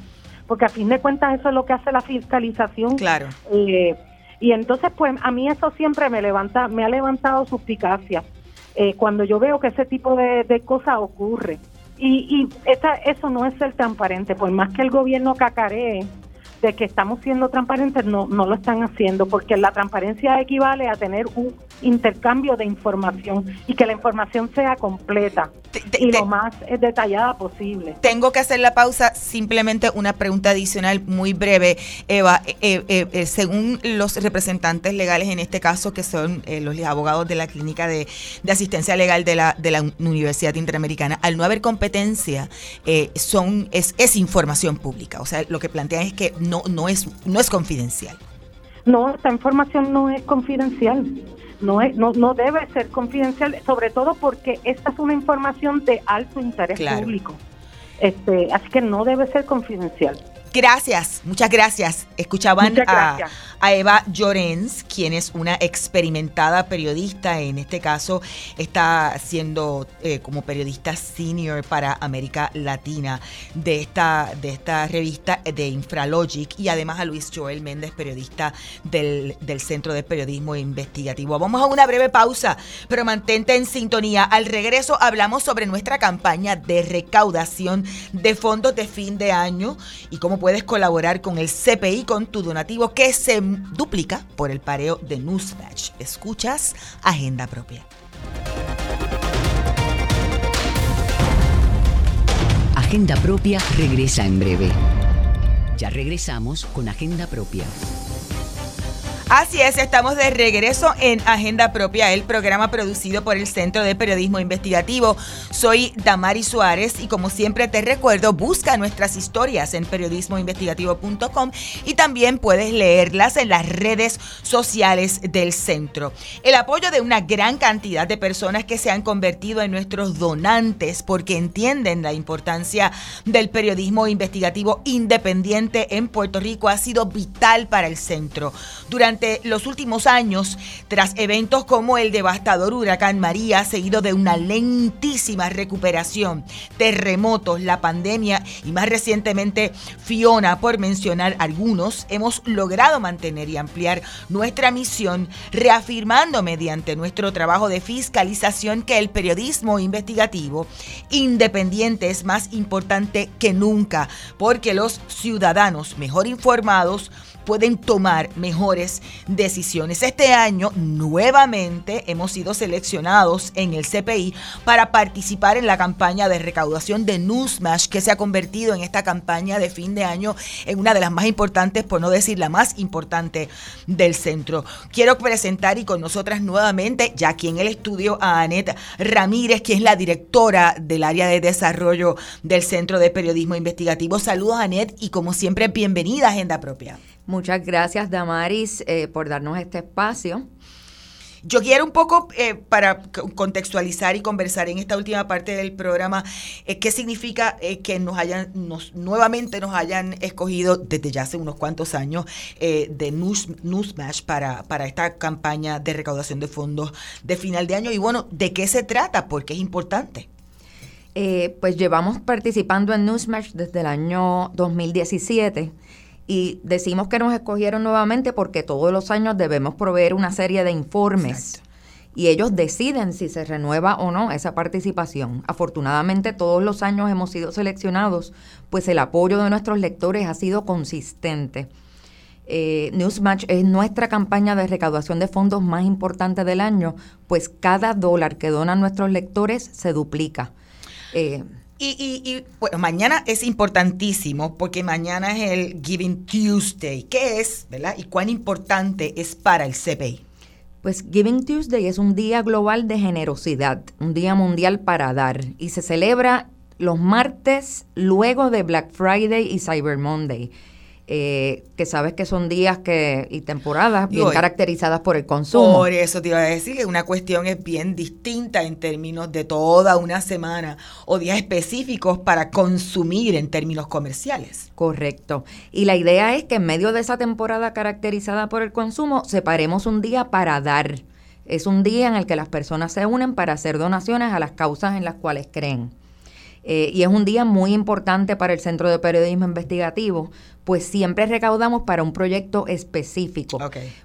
porque a fin de cuentas eso es lo que hace la fiscalización.
Claro.
Eh, y entonces, pues a mí eso siempre me levanta, me ha levantado suspicacia eh, cuando yo veo que ese tipo de, de cosas ocurre. Y, y esa, eso no es ser transparente, por más que el gobierno cacaree de que estamos siendo transparentes, no, no lo están haciendo, porque la transparencia equivale a tener un intercambio de información y que la información sea completa y lo más detallada posible.
Tengo que hacer la pausa, simplemente una pregunta adicional muy breve, Eva. Eh, eh, eh, según los representantes legales en este caso, que son los abogados de la clínica de, asistencia legal de la, de la Universidad Interamericana, al no haber competencia, son es, es información pública. O sea, lo que plantean es que no, no, es, no es confidencial.
No, esta información no es confidencial. No, es, no, no debe ser confidencial, sobre todo porque esta es una información de alto interés público. Este, así que no debe ser confidencial.
Gracias, muchas gracias. Escuchaban A, Eva Llorens, quien es una experimentada periodista. En este caso, está siendo eh, como periodista senior para América Latina de esta, de esta revista de Infralogic. Y además a Luis Joel Méndez, periodista del, del Centro de Periodismo Investigativo. Vamos a una breve pausa, pero mantente en sintonía. Al regreso hablamos sobre nuestra campaña de recaudación de fondos de fin de año y cómo puedes colaborar con el CPI con tu donativo que se duplica por el pareo de Newsmatch. Escuchas Agenda Propia.
Agenda Propia regresa en breve. Ya regresamos con Agenda Propia.
Así es, estamos de regreso en Agenda Propia, el programa producido por el Centro de Periodismo Investigativo. Soy Damari Suárez y como siempre te recuerdo, busca nuestras historias en periodismoinvestigativo.com y también puedes leerlas en las redes sociales del centro. El apoyo de una gran cantidad de personas que se han convertido en nuestros donantes porque entienden la importancia del periodismo investigativo independiente en Puerto Rico ha sido vital para el centro. Durante los últimos años, tras eventos como el devastador huracán María, seguido de una lentísima recuperación, terremotos, la pandemia y más recientemente Fiona, por mencionar algunos, hemos logrado mantener y ampliar nuestra misión, reafirmando mediante nuestro trabajo de fiscalización que el periodismo investigativo independiente es más importante que nunca, porque los ciudadanos mejor informados pueden tomar mejores decisiones. Este año nuevamente hemos sido seleccionados en el CPI para participar en la campaña de recaudación de Newsmash que se ha convertido en esta campaña de fin de año en una de las más importantes, por no decir la más importante del centro. Quiero presentar y con nosotras nuevamente, ya aquí en el estudio, a Anet Ramírez, que es la directora del área de desarrollo del Centro de Periodismo Investigativo. Saludos, Anet, y como siempre, bienvenida a Agenda Propia.
Muchas gracias, Damaris, eh, por darnos este espacio.
Yo quiero un poco, eh, para contextualizar y conversar en esta última parte del programa, eh, qué significa que nos hayan, nos, nuevamente nos hayan escogido desde ya hace unos cuantos años de News, Newsmash para, para esta campaña de recaudación de fondos de final de año. Y bueno, ¿de qué se trata? Porque es importante.
pues llevamos participando en Newsmash desde el año 2017 y decimos que nos escogieron nuevamente porque todos los años debemos proveer una serie de informes. Y ellos deciden si se renueva o no esa participación. Afortunadamente todos los años hemos sido seleccionados, pues el apoyo de nuestros lectores ha sido consistente. Eh, Newsmatch es nuestra campaña de recaudación de fondos más importante del año, pues cada dólar que donan nuestros lectores se duplica.
Eh, y, bueno, mañana es importantísimo porque mañana es el Giving Tuesday. ¿Qué es, verdad? ¿Y cuán importante es para el CPI?
Pues Giving Tuesday es un día global de generosidad, un día mundial para dar y se celebra los martes luego de Black Friday y Cyber Monday. Eh, que sabes que son días que y temporadas bien caracterizadas por el consumo.
Por eso te iba a decir que una cuestión es bien distinta en términos de toda una semana o días específicos para consumir en términos comerciales.
Correcto. Y la idea es que en medio de esa temporada caracterizada por el consumo, separemos un día para dar. Es un día en el que las personas se unen para hacer donaciones a las causas en las cuales creen. Eh, y es un día muy importante para el Centro de Periodismo Investigativo, pues siempre recaudamos para un proyecto específico.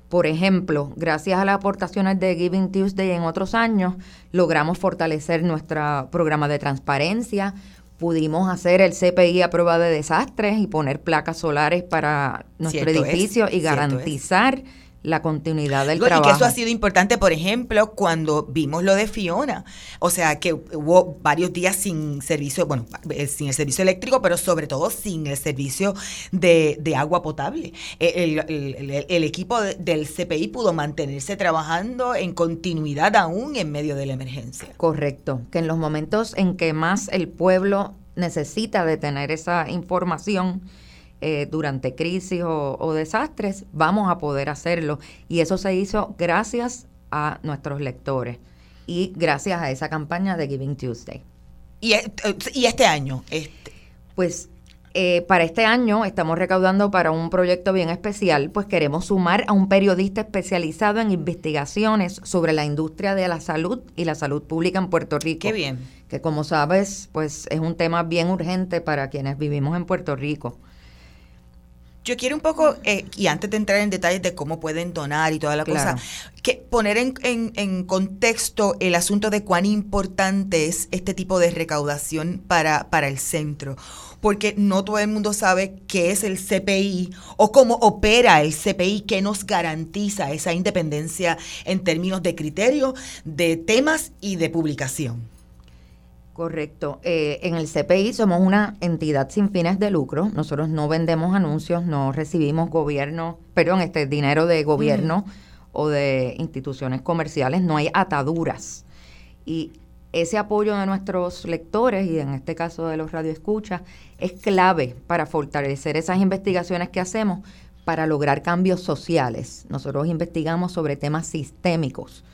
Por ejemplo, gracias a las aportaciones de Giving Tuesday en otros años, logramos fortalecer nuestro programa de transparencia, pudimos hacer el CPI a prueba de desastres y poner placas solares para nuestro edificio y garantizar la continuidad del trabajo.
Y que eso ha sido importante, por ejemplo, cuando vimos lo de Fiona. O sea, que hubo varios días sin servicio, bueno, eh, sin el servicio eléctrico, pero sobre todo sin el servicio de, agua potable. E, el, equipo del CPI pudo mantenerse trabajando en continuidad aún en medio de la emergencia.
Correcto, que en los momentos en que más el pueblo necesita de tener esa información, eh, durante crisis o, desastres, vamos a poder hacerlo. Y eso se hizo gracias a nuestros lectores y gracias a esa campaña de Giving Tuesday.
¿Y, eh, y este año? Este.
Pues eh, para este año estamos recaudando para un proyecto bien especial, pues queremos sumar a un periodista especializado en investigaciones sobre la industria de la salud y la salud pública en Puerto Rico.
Qué bien.
Que como sabes, pues es un tema bien urgente para quienes vivimos en Puerto Rico.
Yo quiero un poco, eh, y antes de entrar en detalles de cómo pueden donar y toda la cosa, que poner en, en, contexto el asunto de cuán importante es este tipo de recaudación para, para el centro. Porque no todo el mundo sabe qué es el CPI o cómo opera el CPI, qué nos garantiza esa independencia en términos de criterio, de temas y de publicación.
Correcto. Eh, en el CPI somos una entidad sin fines de lucro. Nosotros no vendemos anuncios, no recibimos gobierno, perdón, este dinero de gobierno o de instituciones comerciales. No hay ataduras. Y ese apoyo de nuestros lectores y en este caso de los radioescuchas es clave para fortalecer esas investigaciones que hacemos para lograr cambios sociales. Nosotros investigamos sobre temas sistémicos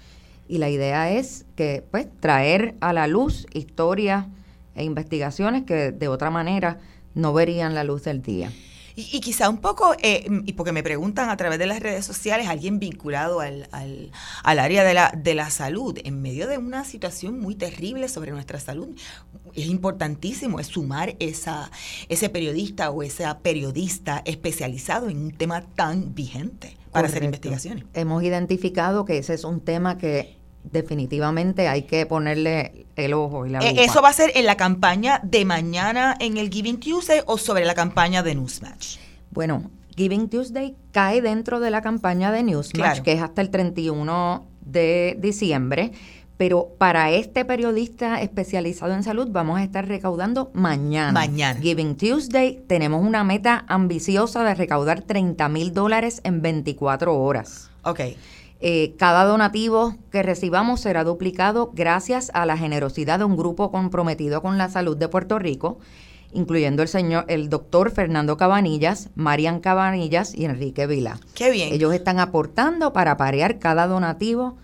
y la idea es que pues traer a la luz historias e investigaciones que de otra manera no verían la luz del día.
Y, quizá un poco, eh, y porque me preguntan a través de las redes sociales, alguien vinculado al, al, área de la, de la salud, en medio de una situación muy terrible sobre nuestra salud, es importantísimo es sumar esa, ese periodista o esa periodista especializado en un tema tan vigente para hacer investigaciones.
Hemos identificado que ese es un tema que definitivamente hay que ponerle el ojo y la
eh, ¿Eso va a ser en la campaña de mañana en el Giving Tuesday o sobre la campaña de Newsmatch?
Bueno, Giving Tuesday cae dentro de la campaña de Newsmatch, que es hasta el 31 de diciembre. Pero para este periodista especializado en salud vamos a estar recaudando mañana.
Mañana.
Giving Tuesday tenemos una meta ambiciosa de recaudar 30 mil dólares en 24 horas.
Ok.
Eh, cada donativo que recibamos será duplicado gracias a la generosidad de un grupo comprometido con la salud de Puerto Rico, incluyendo el señor, el doctor Fernando Cabanillas, Marian Cabanillas y Enrique Vila.
Qué bien.
Ellos están aportando para parear cada donativo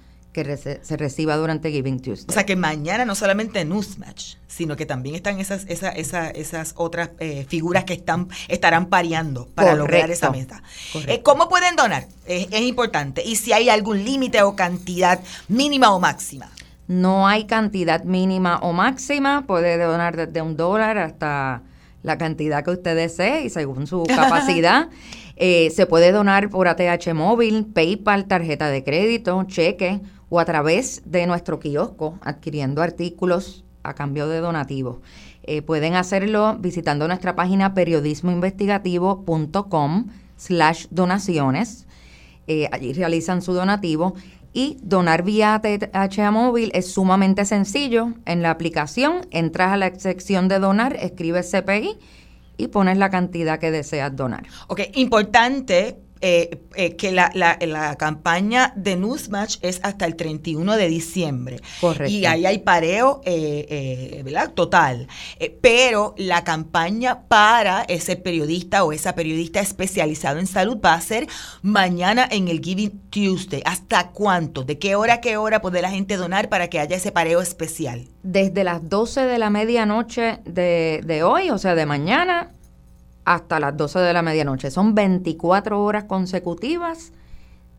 que se reciba durante Giving Tuesday.
O sea que mañana no solamente Newsmatch, sino que también están esas, esas, esas, esas otras eh, figuras que están estarán pareando para lograr esa meta. Eh, ¿Cómo pueden donar? Es, importante. Y si hay algún límite o cantidad mínima o máxima.
No hay cantidad mínima o máxima. Puede donar desde un dólar hasta la cantidad que usted desee y según su capacidad. Eh, se puede donar por ATH móvil, PayPal, tarjeta de crédito, cheque o a través de nuestro kiosco adquiriendo artículos a cambio de donativos. Eh, pueden hacerlo visitando nuestra página periodismoinvestigativo.com slash donaciones. Eh, allí realizan su donativo y donar vía TH móvil es sumamente sencillo. En la aplicación entras a la sección de donar, escribes CPI y pones la cantidad que deseas donar.
Ok, importante eh, eh, que la, la, campaña de Newsmatch es hasta el 31 de diciembre.
Correcto.
Y ahí hay pareo, eh, ¿verdad? Total. pero la campaña para ese periodista o esa periodista especializado en salud va a ser mañana en el Giving Tuesday. ¿Hasta cuánto? ¿De qué hora a qué hora puede la gente donar para que haya ese pareo especial?
Desde las 12 de la medianoche de, de hoy, o sea, de mañana, hasta las 12 de la medianoche. Son 24 horas consecutivas,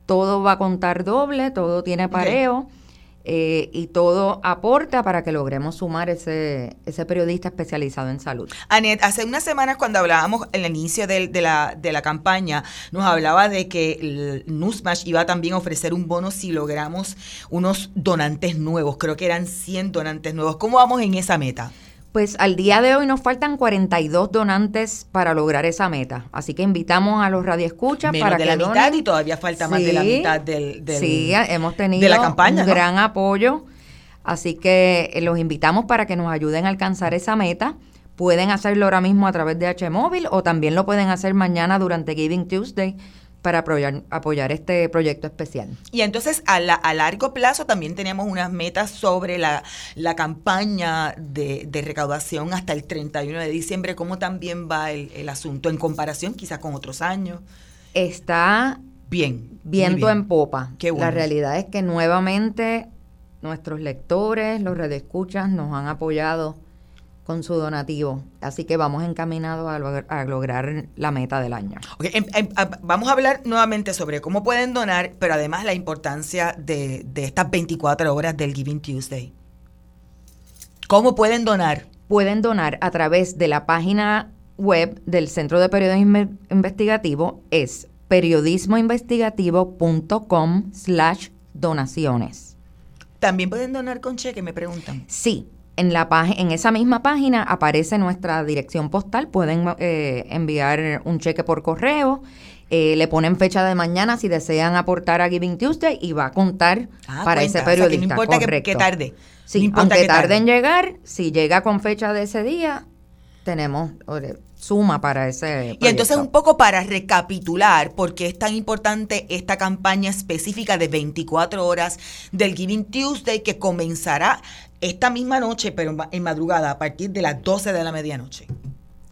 todo va a contar doble, todo tiene pareo. Eh, y todo aporta para que logremos sumar ese, ese periodista especializado en salud.
Anet, hace unas semanas cuando hablábamos en el inicio de, la, de la campaña, nos hablaba de que Newsmash iba también a ofrecer un bono si logramos unos donantes nuevos. Creo que eran 100 donantes nuevos. ¿Cómo vamos en esa meta?
Pues al día de hoy nos faltan 42 donantes para lograr esa meta. Así que invitamos a los radioescuchas
Menos
para
de la mitad y todavía falta más de la mitad del,
sí, hemos tenido
la campaña,
un gran apoyo. Así que eh, los invitamos para que nos ayuden a alcanzar esa meta. Pueden hacerlo ahora mismo a través de H Móvil o también lo pueden hacer mañana durante Giving Tuesday para apoyar, apoyar este proyecto especial.
Y entonces a, a largo plazo también tenemos unas metas sobre la, campaña de, recaudación hasta el 31 de diciembre. ¿Cómo también va el, asunto en comparación quizás con otros años?
Está
bien,
viento en popa.
Qué
La realidad es que nuevamente nuestros lectores, los redescuchas nos han apoyado con su donativo. Así que vamos encaminados a, lograr la meta del año.
Em, em, vamos a hablar nuevamente sobre cómo pueden donar, pero además la importancia de, estas 24 horas del Giving Tuesday. ¿Cómo pueden donar?
Pueden donar a través de la página web del Centro de Periodismo Investigativo, es periodismoinvestigativo.com slash donaciones.
¿También pueden donar con cheque, me preguntan?
Sí, en, la en esa misma página aparece nuestra dirección postal, pueden eh, enviar un cheque por correo, eh, le ponen fecha de mañana si desean aportar a Giving Tuesday y va a contar ah, para ese periodista.
no importa que, tarde.
Sí, aunque tarde en llegar, si llega con fecha de ese día, tenemos suma para ese.
Y entonces un poco para recapitular por qué es tan importante esta campaña específica de 24 horas del Giving Tuesday que comenzará esta misma noche, pero en madrugada, a partir de las 12 de la medianoche.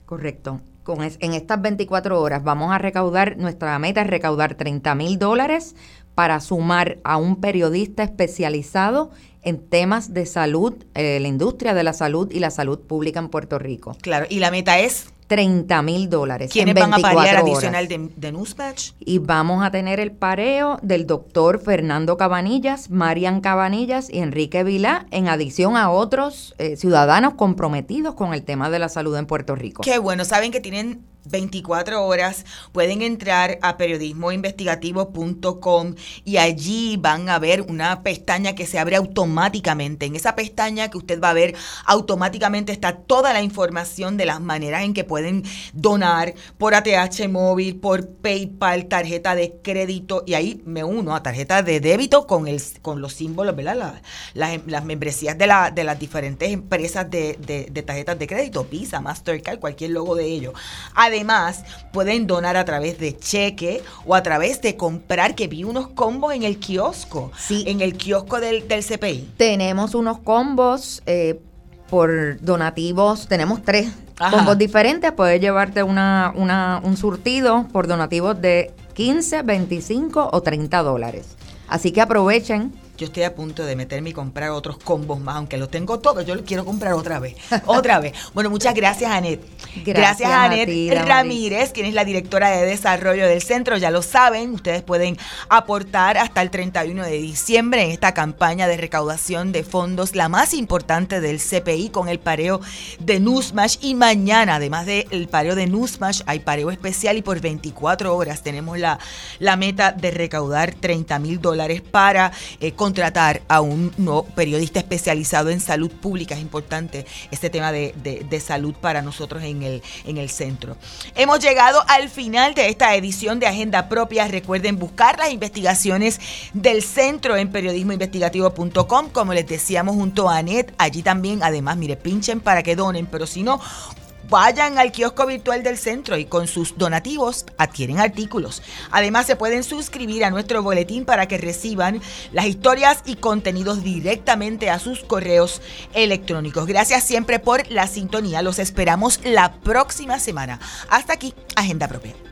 Correcto. Con en estas 24 horas vamos a recaudar, nuestra meta es recaudar 30 mil dólares para sumar a un periodista especializado en temas de salud, eh, la industria de la salud y la salud pública en Puerto Rico.
Claro, y la meta es
30 mil dólares.
¿Quiénes
en
van a parear
24
adicional
horas.
de, de Newsmatch?
Y vamos a tener el pareo del doctor Fernando Cabanillas, Marian Cabanillas y Enrique Vilá, en adición a otros eh, ciudadanos comprometidos con el tema de la salud en Puerto Rico.
Qué bueno, saben que tienen 24 horas, pueden entrar a periodismoinvestigativo.com y allí van a ver una pestaña que se abre automáticamente. En esa pestaña que usted va a ver automáticamente está toda la información de las maneras en que pueden donar por ATH móvil, por PayPal, tarjeta de crédito y ahí me uno a tarjeta de débito con el con los símbolos, ¿verdad? La- las, las membresías de, la, de las diferentes empresas de, de- de tarjetas de crédito, Visa, Mastercard, cualquier logo de ello. Además, pueden donar a través de cheque o a través de comprar, que vi unos combos en el kiosco,
Sí.
en el kiosco del, del CPI.
Tenemos unos combos eh, por donativos, tenemos tres
Ajá.
combos diferentes. Puedes llevarte una, una, un surtido por donativos de 15, 25 o 30 dólares. Así que aprovechen.
Yo estoy a punto de meterme y comprar otros combos más, aunque los tengo todos, yo los quiero comprar otra vez. Otra vez. Bueno, muchas gracias, Anet.
Gracias
a Anet
ti.
Ramírez, quien es la directora de desarrollo del centro. Ya lo saben, ustedes pueden aportar hasta el 31 de diciembre en esta campaña de recaudación de fondos, la más importante del CPI, con el pareo de Newsmash. Y mañana, además del pareo de Newsmash, hay pareo especial y por 24 horas tenemos la, la meta de recaudar 30 mil dólares para eh, contratar a un nuevo periodista especializado en salud pública. Es importante este tema de, de- salud para nosotros en el, en el centro. Hemos llegado al final de esta edición de Agenda Propia. Recuerden buscar las investigaciones del centro en periodismoinvestigativo.com. Como les decíamos junto a Anet, allí también, además, mire, pinchen para que donen, pero si no, Vayan al kiosco virtual del centro y con sus donativos adquieren artículos. Además se pueden suscribir a nuestro boletín para que reciban las historias y contenidos directamente a sus correos electrónicos. Gracias siempre por la sintonía. Los esperamos la próxima semana. Hasta aquí, Agenda Propia.